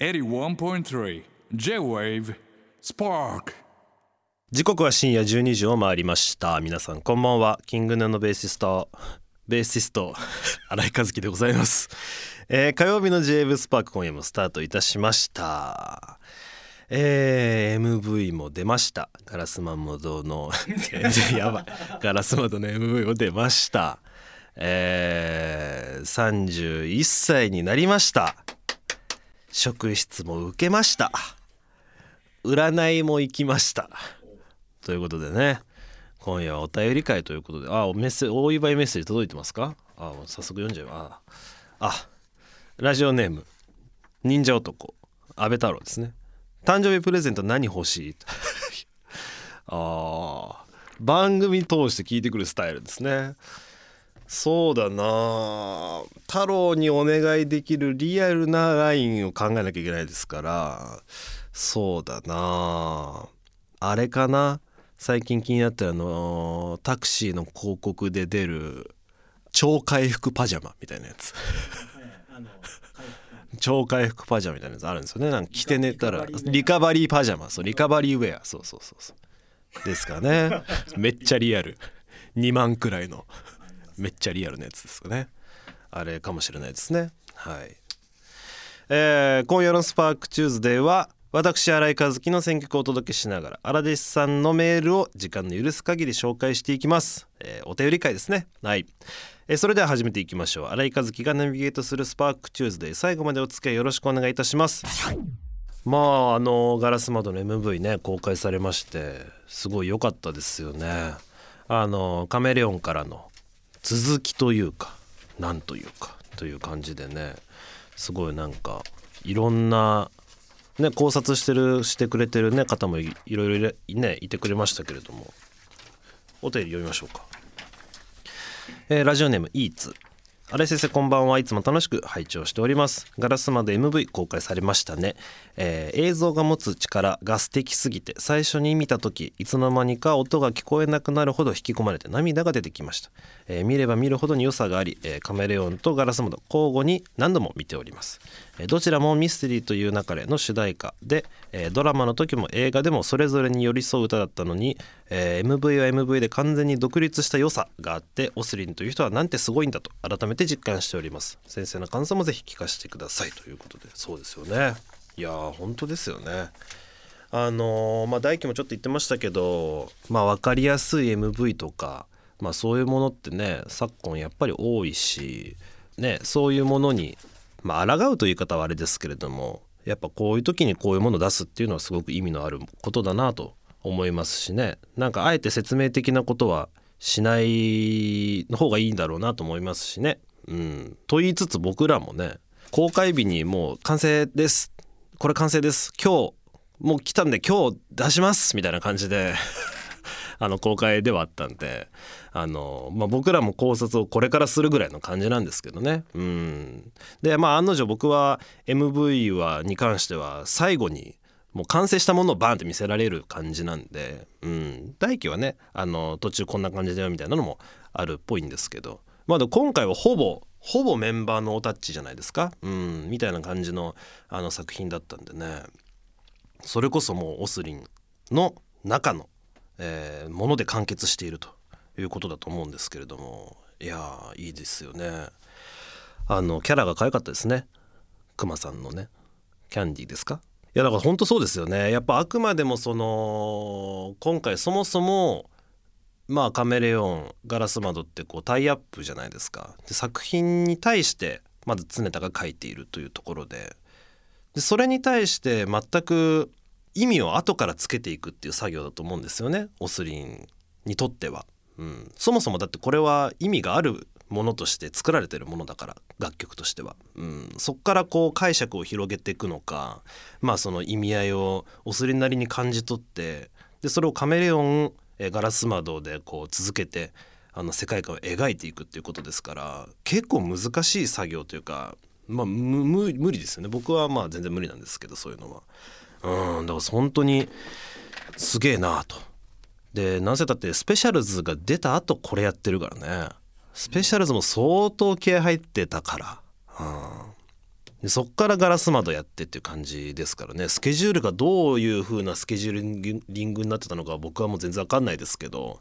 81.3 J-Wave Spark. 時刻は深夜12時を回りました。皆さんこんばんは。キングヌーのベーシストベーシスト 新井和樹でございます、えー火曜日の j ブスパーク今夜もスタートいたしました。えー MV も出ました。ガラスマンモドの やばい。ガラス窓の MV も出ました。えー、31歳になりました。職質も受けました。占いも行きました。ということでね。今夜はお便り会ということで。あおメッセお祝いメッセージ届いてますか？あ早速読んじゃうああラジオネーム忍者男。安倍太郎ですね。誕生日プレゼント何欲しい？あー番組通して聞いてくるスタイルですね。そうだな。太郎にお願いできるリアルなラインを考えなきゃいけないですから。そうだな。あれかな。最近気になったあのタクシーの広告で出る超回復パジャマみたいなやつ。超回復パジャマみたいなやつあるんですよね。なんか着て寝たらリカバリーパジャマ。そうリカバリーウェア。そうそうそうそう。ですかね。めっちゃリアル。2万くらいのめっちゃリアルなやつですよね。あれかもしれないですね。はい。えー今夜の SPARK TUESDAY は私新井和輝の選曲をお届けしながら荒弟子さんのメールを時間の許す限り紹介していきます、えーお便り会ですね。はい、えーそれでは始めていきましょう。新井和輝がナビゲートする SPARK TUESDAY 最後までお付き合いよろしくお願いいたします。まああの硝子窓の MV ね公開されましてすごい良かったですよね。あのカメレオンからの続きというかなんというかという感じでねすごいなんかいろんなね考察してるしてくれてるね方もいろいろねいてくれましたけれども。お便り読みましょうか、えーラジオネームイーツ。新井先生こんばんは。いつも楽しく拝聴しております。ガラスまで MV 公開されましたね、えー映像が持つ力が素敵すぎて最初に見た時いつの間にか音が聞こえなくなるほど引き込まれて涙が出てきました、えー見れば見るほどに良さがあり、えーカメレオンとガラス窓交互に何度も見ております、どちらもミステリーという中での主題歌で、えドラマの時も映画でもそれぞれに寄り添う歌だったのに、え MV は MV で完全に独立した良さがあってオスリンという人はなんてすごいんだと改めて実感しております。先生の感想もぜひ聞かせてくださいということで。そうですよね。いやー本当ですよね。あのーまあ大輝もちょっと言ってましたけどまあ分かりやすい MV とかまあそういうものってね昨今やっぱり多いしねそういうものにまあ抗うという言い方はあれですけれどもやっぱこういう時にこういうものを出すっていうのはすごく意味のあることだなと思いますしね。なんかあえて説明的なことはしないの方がいいんだろうなと思いますしね。うん、と言いつつ僕らもね公開日にもう完成です。これ完成です。今日もう来たんで今日出しますみたいな感じで。あの公開ではあったんであの、まあ、僕らも考察をこれからするぐらいの感じなんですけどね。うん、でまあ案の定僕は MV はに関しては最後にもう完成したものをバーンって見せられる感じなんで、うん、大輝はねあの途中こんな感じだよみたいなのもあるっぽいんですけど、まあ、今回はほぼほぼメンバーのおタッチじゃないですか、うん、みたいな感じのあの作品だったんでね。それこそもうオスリンの中の、えーもので完結しているということだと思うんですけれどもいやーいいですよね。あのキャラが可愛かったですね。クマさんのね。キャンディーですか？いやだから本当そうですよね。やっぱあくまでもその今回そもそもまあカメレオンガラス窓ってこうタイアップじゃないですか。で作品に対してまず常田が書いているというところで。でそれに対して全く意味を後からつけていくっていう作業だと思うんですよね。オスリンにとっては、うん、そもそもだってこれは意味があるものとして作られてるものだから楽曲としては、うん、そっからこう解釈を広げていくのかまあその意味合いをオスリンなりに感じ取ってでそれをカメレオンえガラス窓でこう続けてあの世界観を描いていくっていうことですから結構難しい作業というかまあ無理ですよね。僕はまあ全然無理なんですけどそういうのは。うんだから本当にすげえなと。でなぜだってスペシャルズが出た後これやってるからね。スペシャルズも相当気合入ってたから、うん、でそっからガラス窓やってっていう感じですからね。スケジュールがどういう風なスケジューリングになってたのか僕はもう全然わかんないですけど。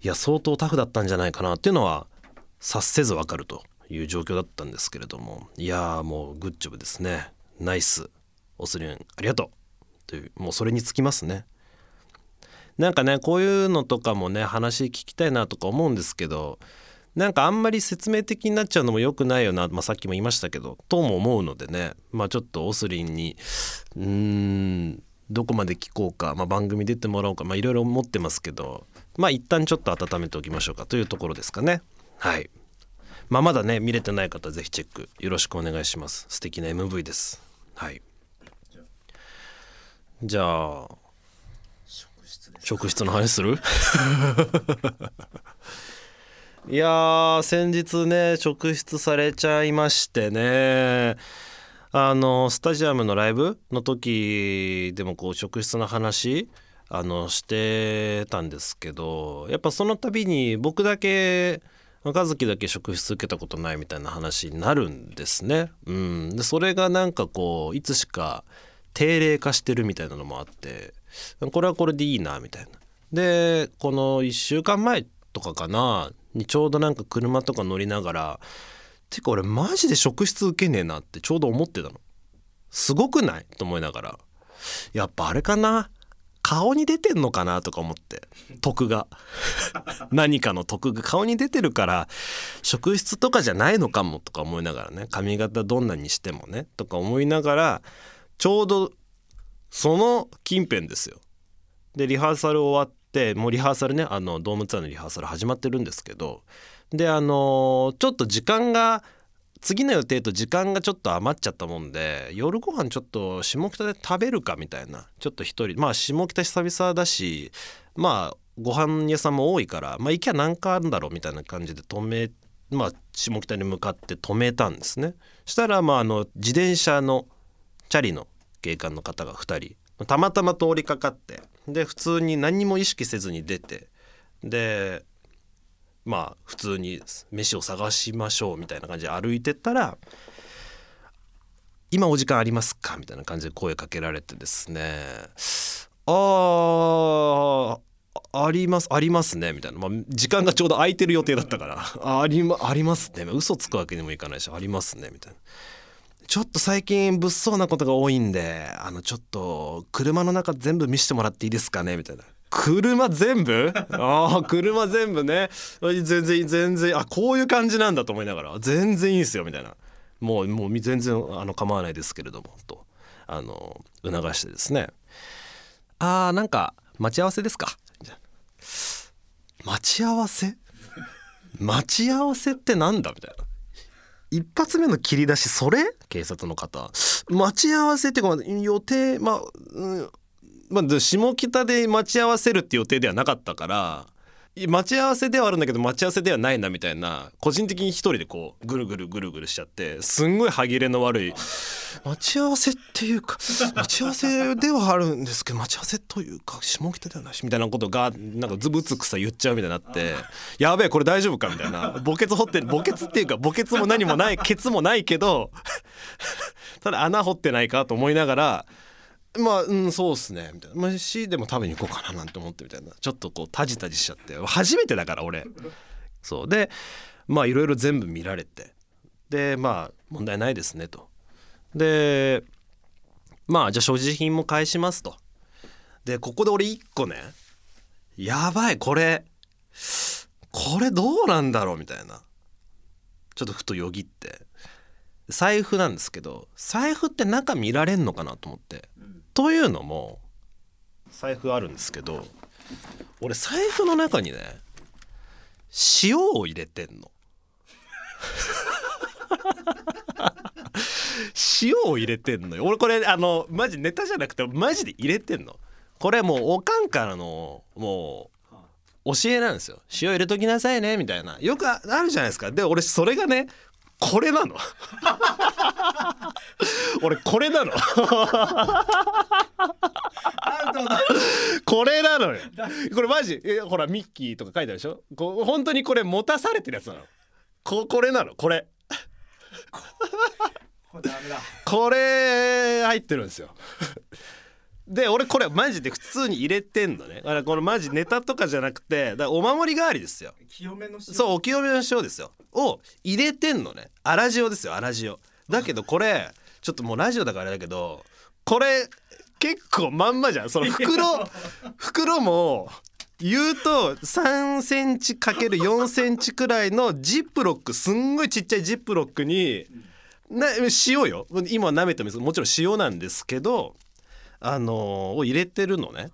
いや相当タフだったんじゃないかなっていうのは察せずわかるという状況だったんですけれども。いやーもうグッジョブですね。ナイス。オスリンありがとう。というもうそれにつきますね。なんかねこういうのとかもね話聞きたいなとか思うんですけどなんかあんまり説明的になっちゃうのも良くないよな、まあ、さっきも言いましたけどとも思うのでねまあちょっとオスリンにうーんどこまで聞こうか、まあ、番組出てもらおうかいろいろ思ってますけどまあ一旦ちょっと温めておきましょうかというところですかね。はい。まあまだね見れてない方ぜひチェックよろしくお願いします。素敵な MV です。はい。じゃあ職質の話する？いやー先日ね職質されちゃいましてね。あのスタジアムのライブの時でもこう職質の話あのしてたんですけどやっぱその度に僕だけ和樹だけ職質受けたことないみたいな話になるんですね。うん、でそれがなんかこういつしか定例化してるみたいなのもあってこれはこれでいいなみたいな。でこの1週間前とかかなにちょうどなんか車とか乗りながらてか俺マジで職質受けねえなってちょうど思ってたの。すごくない？と思いながら。やっぱあれかな？顔に出てんのかなとか思って。徳が。何かの徳が。顔に出てるから職質とかじゃないのかもとか思いながらね。髪型どんなにしてもね。とか思いながらちょうどその近辺ですよ。でリハーサル終わってもうリハーサルねあのドームツアーのリハーサル始まってるんですけどであのちょっと時間が次の予定と時間がちょっと余っちゃったもんで夜ご飯ちょっと下北で食べるかみたいなちょっと一人まあ下北久々だしまあご飯屋さんも多いからまあ行きゃ何かあるんだろうみたいな感じで止めまあ下北に向かって止めたんですねしたらまああの自転車のチャリの警官の方が2人たまたま通りかかってで普通に何も意識せずに出てでまあ普通に飯を探しましょうみたいな感じで歩いてったら「今お時間ありますか?」みたいな感じで声かけられてですね「あありますありますね」みたいな、まあ、時間がちょうど空いてる予定だったから「あありまありますね」嘘つくわけにもいかないし「ありますね」みたいな。ちょっと最近物騒なことが多いんであのちょっと車の中全部見せてもらっていいですかねみたいな。車全部？ああ車全部ね。全然全然あこういう感じなんだと思いながら全然いいですよみたいな。もうもう全然あの構わないですけれどもと。あの促してですね。あーなんか待ち合わせですか？待ち合わせ？待ち合わせってなんだ？みたいな。一発目の切り出しそれ？警察の方。待ち合わせっていうか予定まあ、うんまあ、下北で待ち合わせるって予定ではなかったから待ち合わせではあるんだけど待ち合わせではないなみたいな個人的に一人でこうぐるぐるぐるぐるしちゃってすんごい歯切れの悪い待ち合わせっていうか待ち合わせではあるんですけど待ち合わせというか下北ではないしみたいなことがなんかズブツクさ言っちゃうみたいになってやべえこれ大丈夫かみたいな。墓穴掘って墓穴っていうか墓穴も何もないケツもないけどただ穴掘ってないかと思いながらまあうんそうっすねみたいな。まあしでも食べに行こうかななんて思ってみたいな。ちょっとこうタジタジしちゃって。初めてだから俺。そう。でまあいろいろ全部見られて。でまあ問題ないですねと。でまあじゃあ所持品も返しますと。でここで俺一個ね。やばいこれ。これどうなんだろうみたいな。ちょっとふとよぎって。財布なんですけど財布って中見られんのかなと思って。というのも財布あるんですけど俺財布の中にね塩を入れてんの。塩を入れてんのよ。俺これあのマジネタじゃなくてマジで入れてんの。これもうおかんからのもう教えなんですよ。塩入れときなさいねみたいな。よくあるじゃないですか。で俺それがねこれなの？俺これなの？これなのよ。これマジ？えほらミッキーとか書いてあるでしょ？こう本当にこれ持たされてるやつなの。ここれなの？これ。これ入ってるんですよで俺これマジで普通に入れてんのね。だからこれマジネタとかじゃなくてだからお守り代わりですよ。清めの塩。そうお清めの塩ですよ。を入れてんのね。粗塩ですよ粗塩。だけどこれちょっともうラジオだからあれだけどこれ結構まんまじゃん。その袋 袋も言うと3センチ ×4 センチくらいのジップロックすんごいちっちゃいジップロックにな塩よ。今舐めてももちろん塩なんですけどあのを入れてるのね。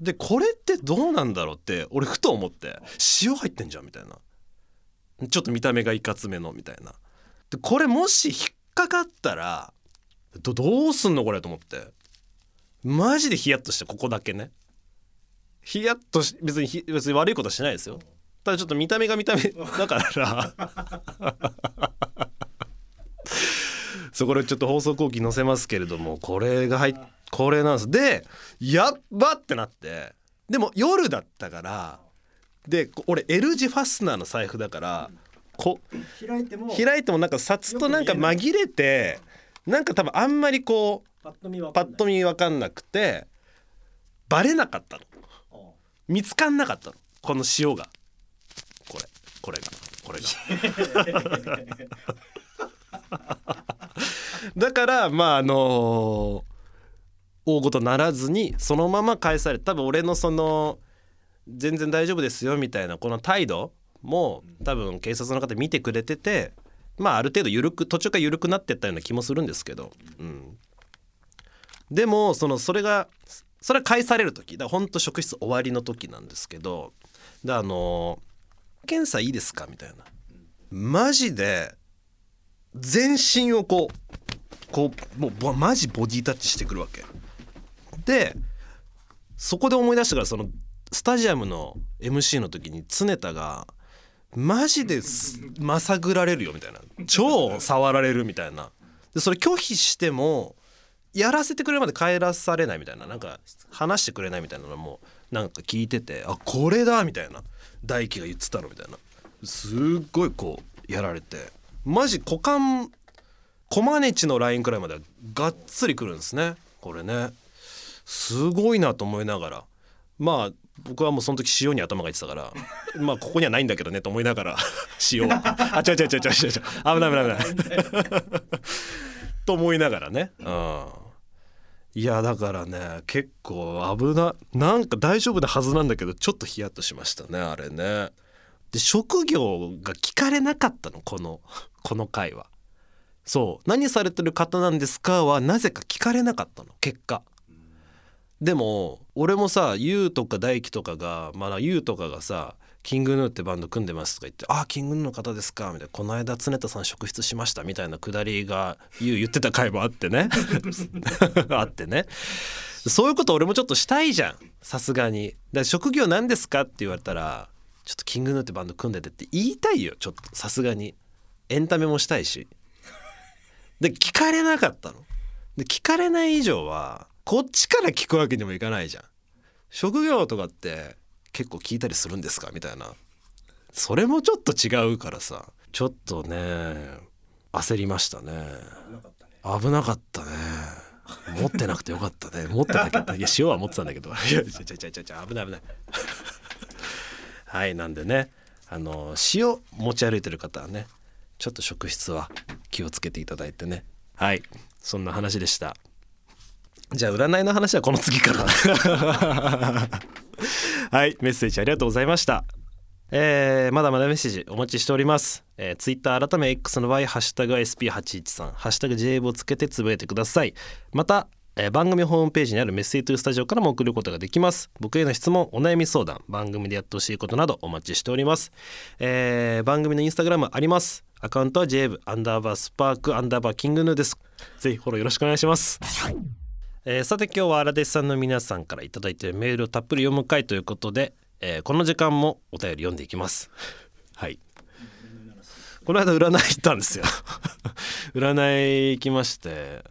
でこれってどうなんだろうって俺ふと思って。塩入ってんじゃんみたいな。ちょっと見た目がいかつめのみたいな。でこれもし引っかかったらどどうすんのこれと思って。マジでヒヤッとしてここだけね。ヒヤッとし別に別に悪いことはしないですよ。ただちょっと見た目が見た目だから。そこでちょっと放送後期載せますけれどもこれが入っこれなんです。でやっばってなってでも夜だったからでこ俺 L 字ファスナーの財布だからこ開いても開いてもなんか札となんか紛れてなんか多分あんまりこうパッと見はパッと見分かんなくてバレなかったの。見つかんなかったの。この塩が。これこれがこれがだからまああの大ごとならずにそのまま返されて多分俺のその全然大丈夫ですよみたいなこの態度も多分警察の方見てくれててまあある程度緩く途中から緩くなってったような気もするんですけど、うん、でもそのそれがそれは返される時だほんと職質終わりの時なんですけどであの「検査いいですか?」みたいなマジで全身をこうこうもうマジボディタッチしてくるわけ。でそこで思い出したからそのスタジアムの MC の時に常田がマジでまさぐられるよみたいな。超触られるみたいな。でそれ拒否してもやらせてくれるまで帰らされないみたいな。なんか話してくれないみたいなのもなんか聞いててあこれだみたいな。大輝が言ってたのみたいな。すっごいこうやられて。マジ股間コマネチのラインくらいまではがっつりくるんですね。これね。すごいなと思いながら。まあ僕はもうその時塩に頭がいってたから。まあここにはないんだけどねと思いながら。塩はあ違う違う違う違う違う。違う危ない危ない危ない。と思いながらね。うん。いやだからね結構危ななんか大丈夫なはずなんだけどちょっとヒヤッとしましたねあれね。で職業が聞かれなかったのこのこの回はそう。何されてる方なんですかはなぜか聞かれなかったの結果。でも俺もさ YOU とか大輝とかがまあ YOU とかがさキングヌーってバンド組んでますとか言って「ああキングヌーの方ですか」みたいな「この間常田さん職質しました」みたいなくだりが YOU 言ってた回もあってね。あってね。そういうこと俺もちょっとしたいじゃん。さすがに。だ職業何ですかって言われたら「ちょっとキングヌーってバンド組んでて」って言いたいよ。ちょっとさすがに。エンタメもしたいし。で聞かれなかったの。で聞かれない以上はこっちから聞くわけにもいかないじゃん。職業とかって結構聞いたりするんですか？みたいな。それもちょっと違うからさ。ちょっとね焦りましたね。危なかったね。持ってなくてよかったね。持ってたけどいや塩は持ってたんだけど。いやちゃちゃちゃちゃちゃ危ない危ない。はいなんでねあの塩持ち歩いてる方はねちょっと職質は気をつけていただいてね。はい。そんな話でした。じゃあ占いの話はこの次から。はい。メッセージありがとうございました。えーまだまだメッセージお待ちしております、えー、ツイッター改め X の場合「ハッシュタグ #SP813」「ハッシュタグ #JAVE」をつけてつぶやいてください。また、えー番組ホームページにあるメッセージトゥースタジオからも送ることができます。僕への質問お悩み相談番組でやってほしいことなどお待ちしております、えー番組のインスタグラムありますアカウントは JAVE アンダーバースパークアンダーバーキングヌーですぜひフォローよろしくお願いします。えーさて今日は荒弟子さんの皆さんからいただいているメールをたっぷり読む回ということで、えーこの時間もお便り読んでいきます。はい。この間占い行ったんですよ。占い行きまして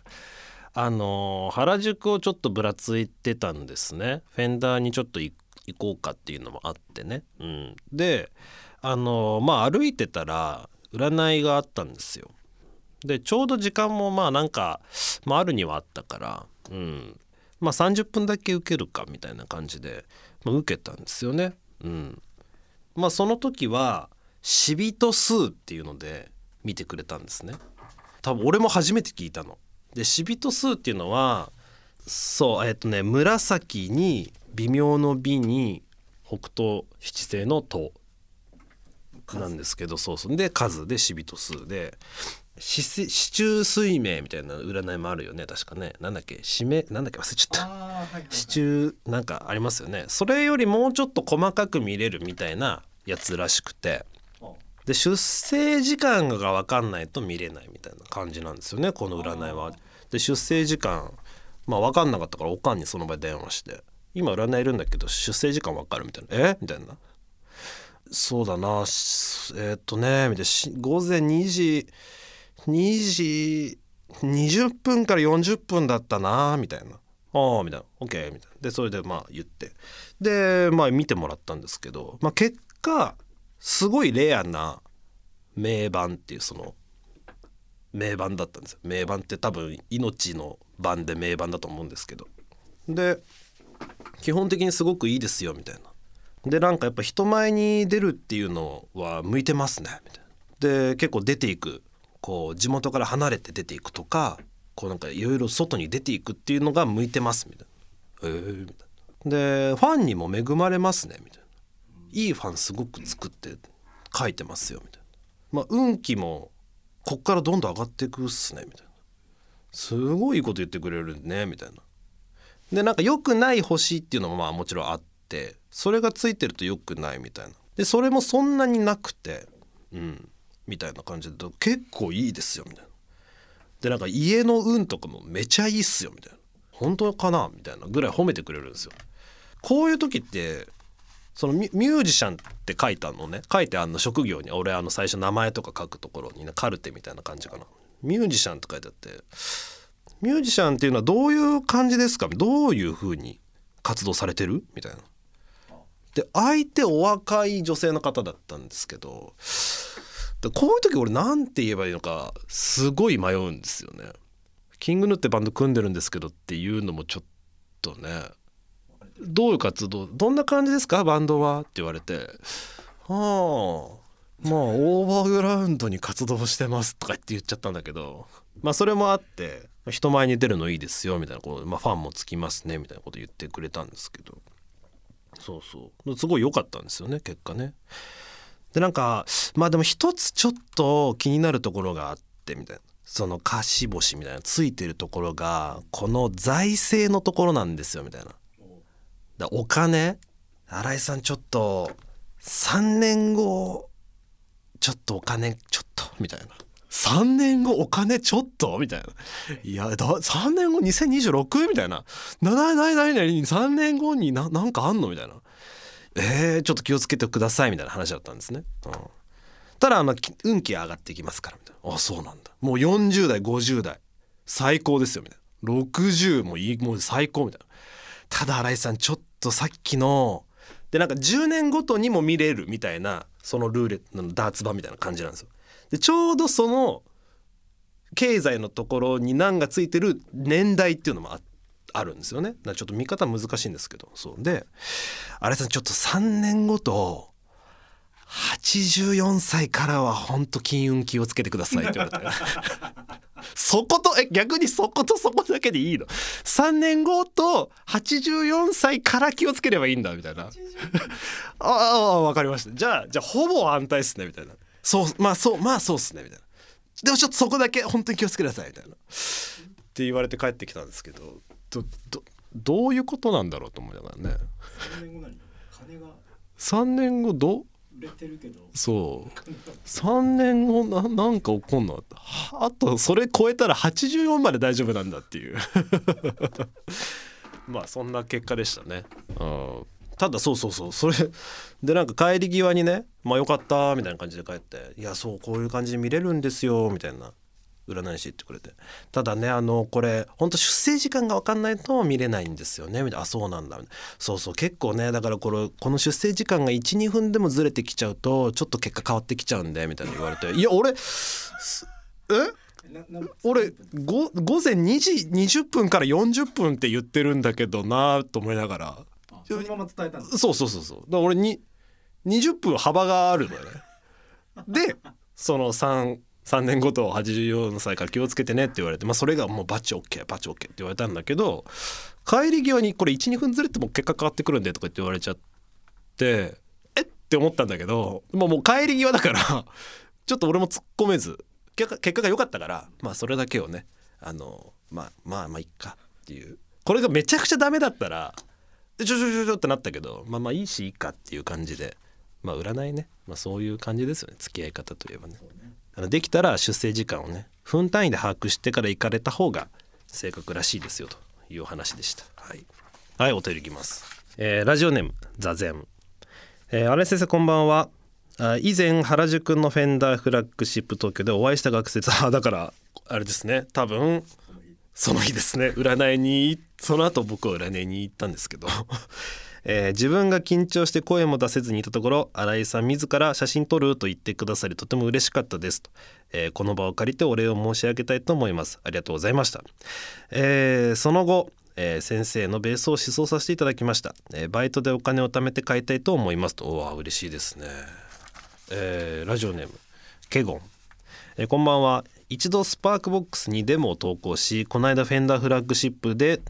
あのー原宿をちょっとぶらついてたんですね。フェンダーにちょっと行行こうかっていうのもあってね、うん、であのーまあ歩いてたら占いがあったんですよでちょうど時間もまあなんか、まあ、あるにはあったから、うん、まあ30分だけ受けるかみたいな感じで、まあ、受けたんですよね。うん、まあその時は死人数っていうので見てくれたんですね。多分俺も初めて聞いたの。で死人数っていうのはそうえっ、とね紫に微妙の美に北東七星の東なんですけどそうそう。で数。で死人数で死せ死中水明みたいな占いもあるよね。確かね。なんだっけ？死命なんだっけ？忘れちゃった。はいはい支柱なんかありますよね。それよりもうちょっと細かく見れるみたいなやつらしくて。で出生時間が分かんないと見れないみたいな感じなんですよね。この占いは。で出生時間まあ分かんなかったからおかんにその場で電話して「今占いいるんだけど出生時間分かる?」みたいな「え？みたいな「そうだな。えーっとね」みたいな午前2時2時20分から40分だったなみたいな「ああ」みたいな「OK」みたいな。でそれでまあ言って。でまあ見てもらったんですけど、まあ、結果すごいレアな名盤っていうその名盤だったんですよ。名盤って多分命の盤で名盤だと思うんですけど。で基本的にすごくいいですよみたいな。でなんかやっぱ人前に出るっていうのは向いてますねみたいな。で結構出ていく。こう地元から離れて出ていくとかこうなんかいろいろ外に出ていくっていうのが向いてますみたいな。えー、みたいな。でファンにも恵まれますねみたいな。いいファンすごく作って書いてますよみたいな。まあ運気もこっからどんどん上がっていくっすねみたいな。すごいいいこと言ってくれるねみたいな。でなんか良くない星っていうのもまあもちろんあってそれがついてると良くないみたいな。でそれもそんなになくてうんみたいな感じで結構いいですよみたいな。でなんか家の運とかもめちゃいいっすよみたいな。本当かなみたいなぐらい褒めてくれるんですよ。こういう時ってそのミュージシャンって書いたのね。書いてあの職業に。俺あの最初名前とか書くところにねカルテみたいな感じかな。ミュージシャンって書いてあってミュージシャンっていうのはどういう感じですか？どういう風に活動されてる？みたいな。で相手お若い女性の方だったんですけどでこういう時俺なんて言えばいいのかすごい迷うんですよね。キングヌってバンド組んでるんですけどっていうのもちょっとねどういう活動どんな感じですか？バンドは？って言われて「はあまあオーバーグラウンドに活動してます」とかって言っちゃったんだけどまあそれもあって人前に出るのいいですよみたいなこと、まあ、ファンもつきますねみたいなこと言ってくれたんですけど。そうそうすごい良かったんですよね結果ね。でなんかまあでも一つちょっと気になるところがあってみたいなその貸し星みたいなついてるところがこの財政のところなんですよみたいな。だお金新井さんちょっと3年後ちょっとお金ちょっとみたいな3年後お金ちょっと？みたいな。いやだ3年後？2026みたいな。ななななな3年後にななんかあんの？みたいな。えー、ちょっと気をつけてください。みたいな話だったんですね、うん、ただあの運気上がっていきますから。みたいな。あそうなんだ。もう40代50代。最高ですよ。みたいな。60もいいもう最高みたいな。ただ新井さんちょっとさっきのでなんか10年ごとにも見れるみたいなそのルーレットのダーツ版みたいな感じなんですよ。でちょうどその経済のところに難がついてる年代っていうのもああるんですよね。ちょっと見方難しいんですけど。そう。で新井さんちょっと3年ごと84歳からは本当金運気をつけてくださいって言われて。そことえ逆にそことそこだけでいいの？3年後と84歳から気をつければいいんだみたいな。ああ分かりました。じゃあじゃあほぼ安泰っすねみたいなそうまあそうまあそうっすねみたいな。でもちょっとそこだけ本当に気をつけてくださいみたいな。って言われて帰ってきたんですけどどどどういうことなんだろうと思いながらね。3年後何？金が？3年後ど売れてるけど。そう。3年後ななんか起こんの？はあとそれ超えたら84まで大丈夫なんだっていう。まあそんな結果でしたね、うん、ただそうそうそうそれでなんか帰り際にね「まあよかった」みたいな感じで帰って「いやそうこういう感じで見れるんですよ」みたいな占い師言ってくれて。ただねあのこれほんと出生時間が分かんないと見れないんですよね。みたいなあそうなんだみたいな。そうそう結構ねだからこれこの出生時間が12分でもずれてきちゃうとちょっと結果変わってきちゃうんでみたいな言われて。いや俺え？俺午前2時20分から40分って言ってるんだけどなと思いながら。そのまま伝えたんですそうそうそうそう。だから俺に20分幅があるのよね。でその3 3年ごと84歳から気をつけてねって言われて、まあ、それがもうバチ OK バチ OK って言われたんだけど帰り際にこれ12分ずれても結果変わってくるんでとかって言われちゃってえって思ったんだけどもうもう帰り際だからちょっと俺も突っ込めず結果結果が良かったからまあそれだけをねあのまあまあまあいっかっていう。これがめちゃくちゃダメだったらでちょちょちょちょってなったけどまあまあいいしいいかっていう感じでまあ占いね、まあ、そういう感じですよね。付き合い方といえばね。あのできたら出生時間をね分単位で把握してから行かれた方が正確らしいですよというお話でした。はい、はい、お便りいきます、えーラジオネーム座禅。えー、新井先生こんばんは。あ以前原宿のフェンダーフラッグシップ東京でお会いした学生 あだからあれですね。多分その日ですね。占いにその後僕は占いに行ったんですけど、えー自分が緊張して声も出せずにいたところ新井さん自ら写真撮ると言ってくださりとても嬉しかったですと、えーこの場を借りてお礼を申し上げたいと思います。ありがとうございました、えーその後えー先生のベースを思想させていただきました、えーバイトでお金を貯めて買いたいと思いますと。おわ嬉しいですね、えーラジオネームケゴン。えーこんばんは。一度スパークボックスにデモを投稿しこの間フェンダーフラッグシップで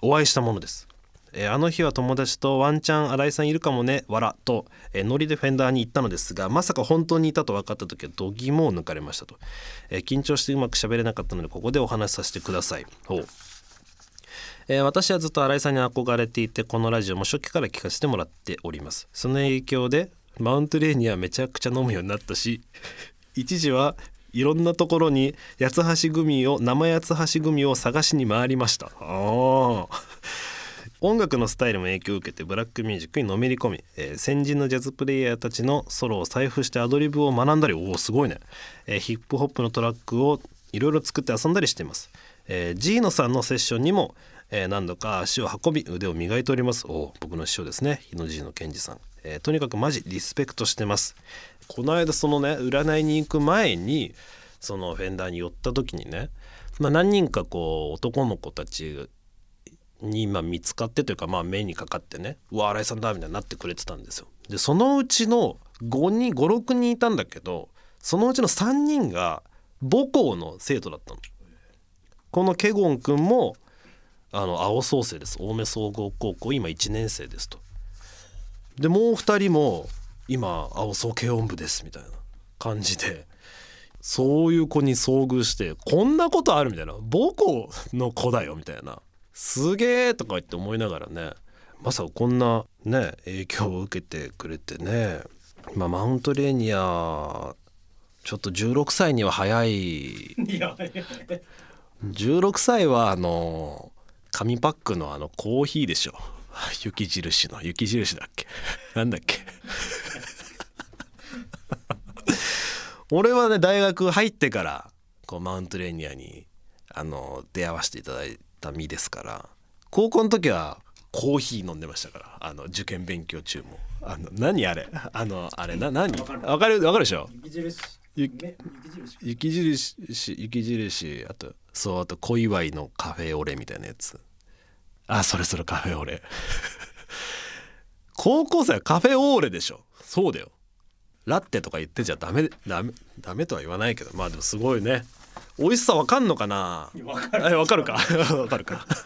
お会いしたものです、えーあの日は友達とワンチャン新井さんいるかもねわらと、えーノリでフェンダーに行ったのですがまさか本当にいたと分かった時は度肝を抜かれましたと、えー緊張してうまく喋れなかったのでここでお話しさせてください。ほう。えー私はずっと新井さんに憧れていてこのラジオも初期から聞かせてもらっております。その影響でマウントレーニアめちゃくちゃ飲むようになったし 一時はいろんなところに八つ橋グミを生八つ橋グミを探しに回りました。あ音楽のスタイルも影響を受けてブラックミュージックにのめり込み、えー先人のジャズプレイヤーたちのソロを財布してアドリブを学んだりおおすごいね、えーヒップホップのトラックをいろいろ作って遊んだりしています、えージーノさんのセッションにも、えー何度か足を運び腕を磨いております。おお僕の師匠ですね。日野ジーノ健二さん、えーとにかくマジリスペクトしてます。この間そのね占いに行く前にそのフェンダーに寄った時にね、まあ、何人かこう男の子たちに今見つかってというかまあ目にかかってねうわ新井さんだみたいになってくれてたんですよ。でそのうちの5人56人いたんだけどそのうちの3人が母校の生徒だったの。このケゴン君もあの青創生です青梅総合高校今1年生ですと。でもう2人も今青総軽音部ですみたいな感じでそういう子に遭遇してこんなことあるみたいな。母校の子だよみたいな。すげえとか言って思いながらね。まさかこんなね影響を受けてくれてね。まあマウントレーニアちょっと16歳には早い。いや16歳はあの紙パックのあのコーヒーでしょ 雪印の雪印だっけ？なんだっけ？俺はね大学入ってからこうマウントレーニアにあの出会わせていただいた身ですから高校の時はコーヒー飲んでましたからあの受験勉強中も。あの何あれ？あのあれな何？わかるわかるでしょ？雪印。雪印。雪印あとそうあと小祝いのカフェオレみたいなやつあそれそれカフェオレ。高校生はカフェオーレでしょ。そうだよ。ラッテとか言ってちゃダメダメダメとは言わないけど。まあでもすごいね。美味しさわかんのかな？わかわかるか？わかるか？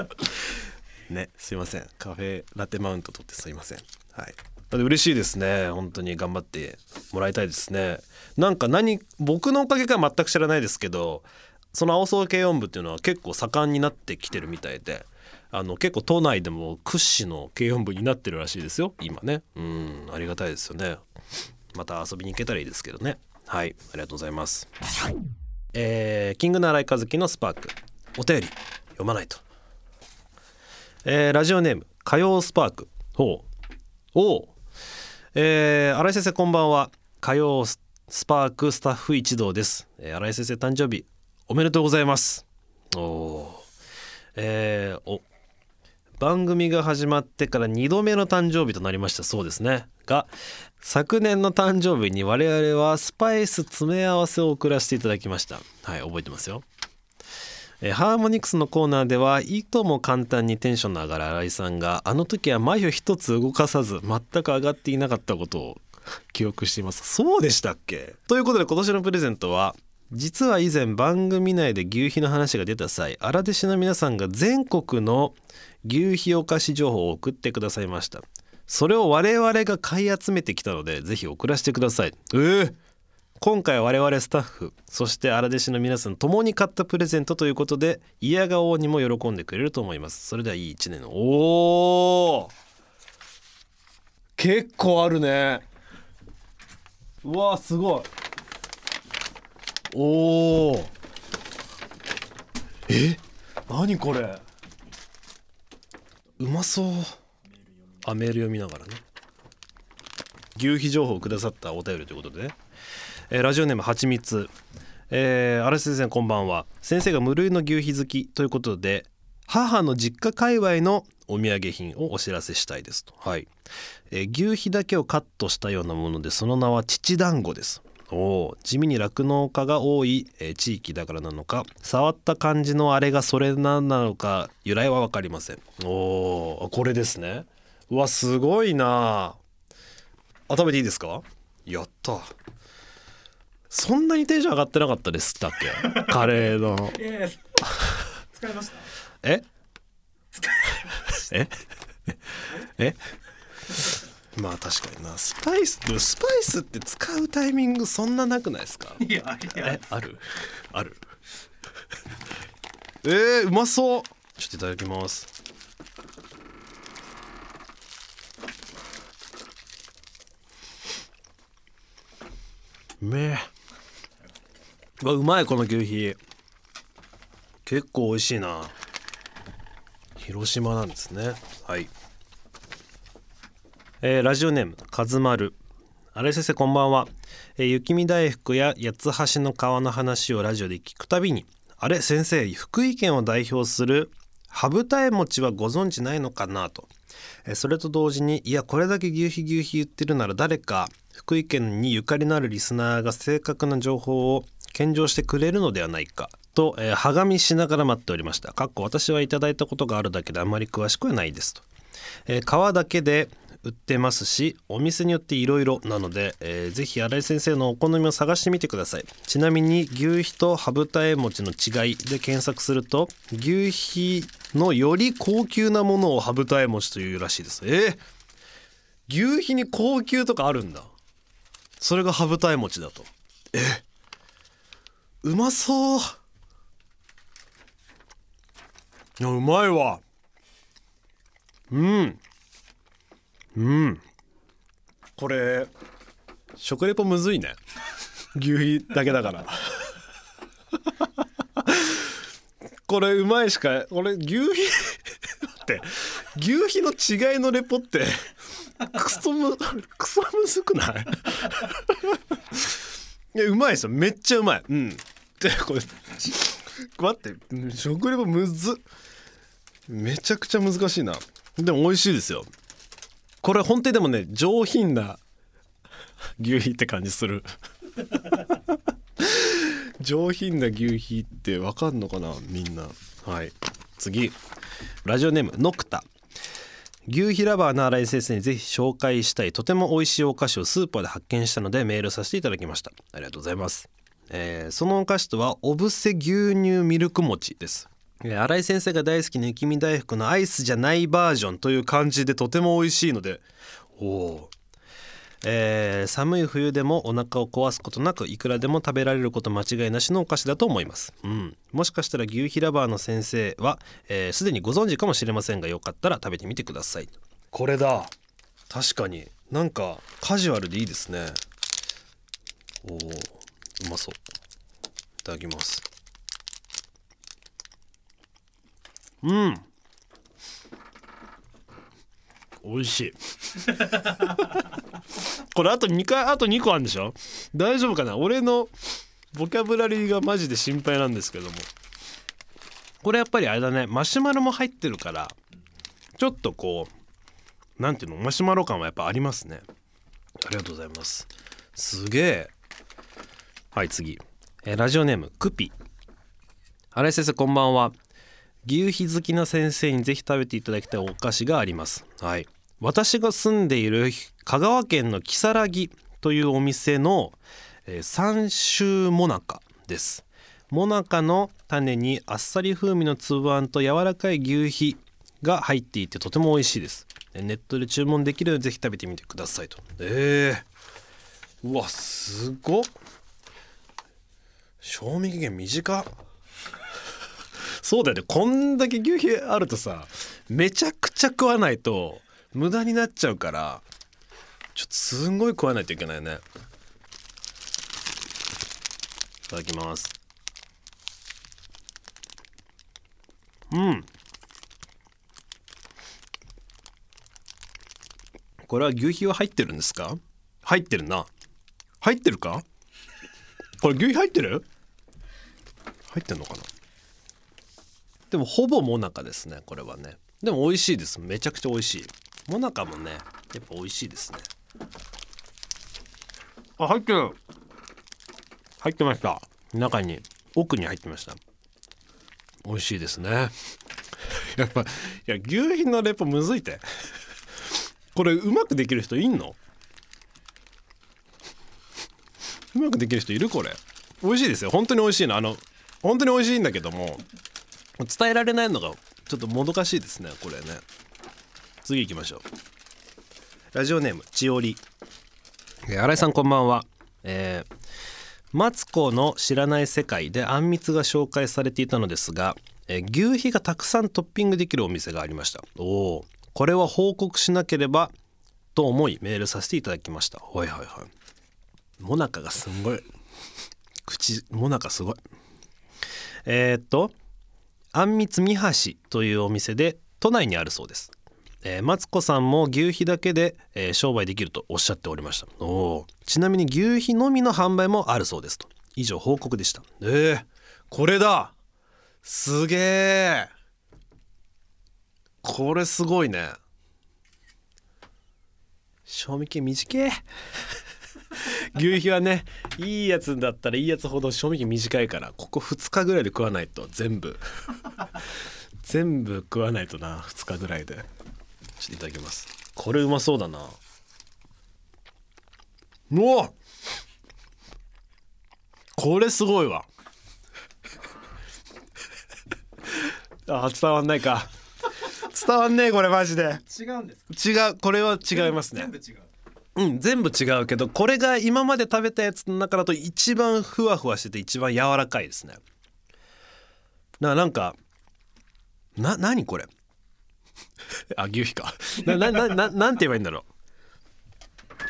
ねすいません。カフェラテマウント取ってすいません。はい。で嬉しいですね。本当に。頑張ってもらいたいですね。なんか何僕のおかげかは全く知らないですけどその青草軽音部っていうのは結構盛んになってきてるみたいであの結構都内でも屈指の軽音部になってるらしいですよ今ね。うんありがたいですよね。また遊びに行けたらいいですけどね。はいありがとうございます。えーキングの新井和樹のスパーク。お便り読まないと、えーラジオネーム火曜スパーク。ほう。おうえー新井先生こんばんは。火曜ススパークスタッフ一同です、えー新井先生誕生日おめでとうございます。おー。えーお番組が始まってから2度目の誕生日となりました。そうですね。が昨年の誕生日に我々はスパイス詰め合わせを送らせていただきました。はい覚えてますよ。えーハーモニクスのコーナーではいとも簡単にテンションの上がる新井さんがあの時は眉一つ動かさず全く上がっていなかったことを記憶しています。そうでしたっけ？ということで今年のプレゼントは実は以前番組内で牛皮の話が出た際荒弟子の皆さんが全国の牛皮お菓子情報を送ってくださいました。それを我々が買い集めてきたのでぜひ送らせてください。えー今回我々スタッフそして荒弟子の皆さん共に買ったプレゼントということで嫌顔にも喜んでくれると思います。それではいい一年のおー結構あるね。うわすごい。おおえ？何これ？うまそう。あメール読みながらね。牛皮情報をくださったお便りということでね。えーラジオネームはちみつえー、荒瀬先生こんばんは。先生が無類の牛皮好きということで母の実家界隈のお土産品をお知らせしたいですと。はい、えー牛皮だけをカットしたようなものでその名は父団子です。おー地味に酪農家が多い、えー地域だからなのか触った感じのあれがそれなのか由来は分かりません。おーこれですね。うわすごいな。あ食べていいですか？やった。そんなにテンション上がってなかったですったっけ？カレーの。使いました。え？え？え？まあ確かにな。スパイスでもスパイスって使うタイミングそんななくないですか？いやいや。えある？ある。えー、うまそう。ちょっといただきます。うめえ。うわうまいこの牛皮。結構美味しいな。広島なんですね。はいえーラジオネームかずまる新井先生こんばんは、えー雪見大福や八つ橋の川の話をラジオで聞くたびにあれ先生福井県を代表する羽二重餅はご存知ないのかなと、えーそれと同時にいやこれだけ牛皮牛皮言ってるなら誰か福井県にゆかりのあるリスナーが正確な情報を献上してくれるのではないかと、えー、はがみしながら待っておりました。かっこ私はいただいたことがあるだけであまり詳しくはないですと。えー皮だけで売ってますしお店によっていろいろなので、えーぜひ新井先生のお好みを探してみてください。ちなみに牛皮と羽二重餅の違いで検索すると牛皮のより高級なものを羽二重餅というらしいです。えー牛皮に高級とかあるんだ。それが羽二重餅だと。えうまそう。いやうまいわ。うん。うん。これ食レポむずいね。牛皮だけだから。これうまいしかこれ牛皮って。牛皮の違いのレポってクソむクソむずくない？いやうまいですよ。めっちゃうまい。うん。でこれ待って。食レポむずめちゃくちゃ難しいな。でも美味しいですよ。これ本当にでもね上品な 牛皮って感じする。上品な牛皮ってわかんのかなみんな。はい。次。ラジオネームノクタ。牛皮ラバーの新井先生にぜひ紹介したいとても美味しいお菓子をスーパーで発見したのでメールさせていただきました。ありがとうございます、えーそのお菓子とはおぶせ牛乳ミルク餅です。新井先生が大好きな雪見大福のアイスじゃないバージョンという感じでとても美味しいので。おおえー寒い冬でもお腹を壊すことなくいくらでも食べられること間違いなしのお菓子だと思います、うん、もしかしたら牛皮ラバーの先生はえーすで、にご存知かもしれませんがよかったら食べてみてください。これだ。確かに。なんかカジュアルでいいですね。おおうまそう。いただきますうん。美味しい。これあと2回あと2個あるんでしょ？大丈夫かな？俺のボキャブラリーがマジで心配なんですけども。これやっぱりあれだね。マシュマロも入ってるからちょっとこうなんていうの？マシュマロ感はやっぱありますね。ありがとうございます。すげえ。はい次、えラジオネームクピ。新井先生こんばんは。牛皮好きな先生にぜひ食べていただきたいお菓子があります。はい。私が住んでいる香川県の如月というお店の、えー三州もなかです。もなかの種にあっさり風味の粒あんと柔らかい牛皮が入っていてとても美味しいです。ネットで注文できるのでぜひ食べてみてくださいと。えー、うわすごっ。賞味期限短っ。そうだよね。こんだけ牛皮あるとさめちゃくちゃ食わないと無駄になっちゃうからちょっとすんごい食わないといけないね。いただきます。うん。これは牛皮は入ってるんですか？入ってるな。入ってるか？これ牛皮入ってる？入ってんのかな？でもほぼもなかですねこれはね。でも美味しいです。めちゃくちゃ美味しい。もなかもねやっぱ美味しいですね。あ入ってる。入ってました。中に奥に入ってました。美味しいですね。やっぱいや牛皮のレポむずいて。これうまくできる人いんの？うまくできる人いるこれ？美味しいですよ。本当に美味しいの。あの本当に美味しいんだけども伝えられないのがちょっともどかしいですねこれね。次行きましょう。ラジオネームちおりえ新井さんこんばんは。えーマツコの知らない世界であんみつが紹介されていたのですが、えー牛皮がたくさんトッピングできるお店がありました。おおこれは報告しなければと思いメールさせていただきました。はいはいはい。もなかがすんごい。口もなかすごい。えーっとあんみつみはしというお店で都内にあるそうです、えマツコさんも牛皮だけで、えー商売できるとおっしゃっておりました。おちなみに牛皮のみの販売もあるそうですと。以上報告でした。えー、これだ。すげえこれすごいね。賞味期限短い。牛皮はねいいやつだったらいいやつほど賞味期限短いからここ2日ぐらいで食わないと全部。全部食わないとな2日ぐらいで。ちょっといただきます。これうまそうだな。うわこれすごいわ。あ伝わんないか。伝わんねえこれマジで。違うんですか？違うこれは違いますね。全部違ううん全部違うけどこれが今まで食べたやつの中だと一番ふわふわしてて一番柔らかいですね。ななんかな何これ？あ牛皮か。ななななんて言えばいいんだろ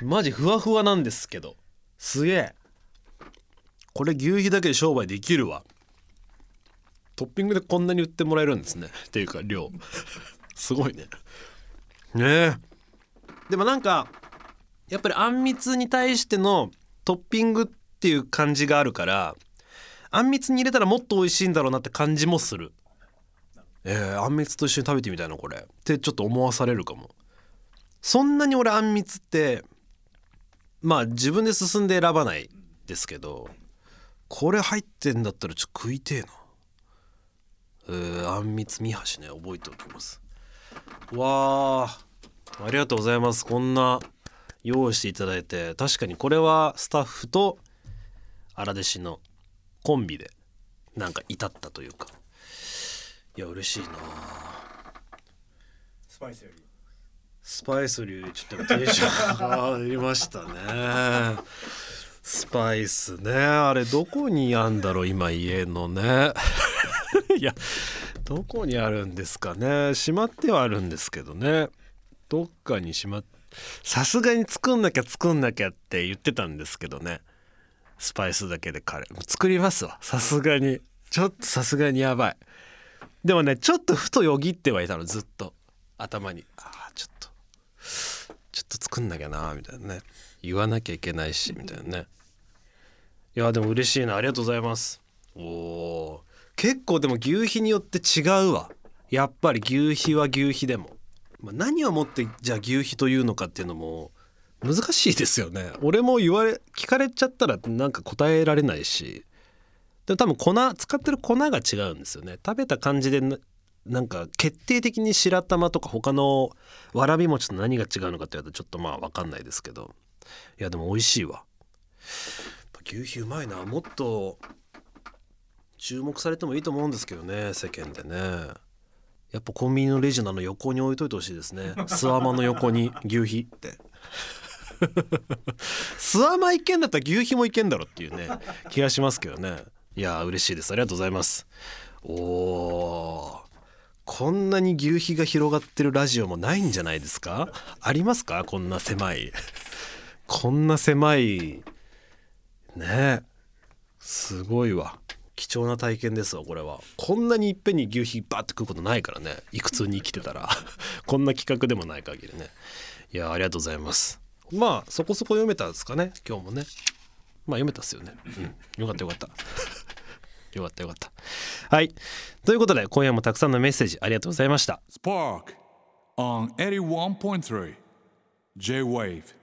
う？マジふわふわなんですけど。すげえ。これ牛皮だけで商売できるわ。トッピングでこんなに売ってもらえるんですね。っていうか量。すごいね。ねえ。でもなんかやっぱりあんみつに対してのトッピングっていう感じがあるからあんみつに入れたらもっと美味しいんだろうなって感じもする。えー、あんみつと一緒に食べてみたいなこれ。ってちょっと思わされるかも。そんなに俺あんみつってまあ自分で進んで選ばないですけどこれ入ってんだったらちょっと食いてえな。えー、あんみつみはしね覚えておきます。わあありがとうございます。こんな用意していただいて確かにこれはスタッフと荒弟子のコンビでなんか至ったというか。いや嬉しいな。スパイスより。スパイスよりちょっとテンション上がりましたね。スパイスね。あれどこにあんだろう今家のね。いやどこにあるんですかね。しまってはあるんですけどね。どっかにしまっさすがに作んなきゃ作んなきゃって言ってたんですけどね。スパイスだけでカレー。作りますわ。さすがに。ちょっとさすがにやばい。でもねちょっとふとよぎってはいたの。ずっと。頭に。あーちょっと。ちょっと作んなきゃなみたいなね。言わなきゃいけないしみたいなね。いやでも嬉しいな。ありがとうございます。おおー。結構でも牛皮によって違うわ。やっぱり牛皮は牛皮でも。まあ、何をもってじゃあ牛皮というのかっていうのも難しいですよね。俺も言われ聞かれちゃったらなんか答えられないしでも多分粉使ってる粉が違うんですよね。食べた感じでなんか決定的に白玉とか他のわらび餅と何が違うのかって言われたらちょっとまあ分かんないですけど。いやでも美味しいわ。牛皮うまいな。もっと注目されてもいいと思うんですけどね世間でね。やっぱコンビニのレジのあの横に置いといてほしいですね。スワマの横に牛皮って。スワマいけんだったら牛皮もいけんだろっていうね気がしますけどね。いや嬉しいです。ありがとうございます。おー。こんなに牛皮が広がってるラジオもないんじゃないですか？ありますか？こんな狭い。こんな狭い。ね。すごいわ。貴重な体験ですわこれは。こんなにいっぺんに牛皮バーって食うことないからね。いくつに生きてたら。こんな企画でもない限りね。いやありがとうございます。まあそこそこ読めたんですかね。今日もね。まあ読めたっすよね。うん。よかったよかった。よかったよかった。はい。ということで今夜もたくさんのメッセージありがとうございました。Spark on 81.3 J Wave.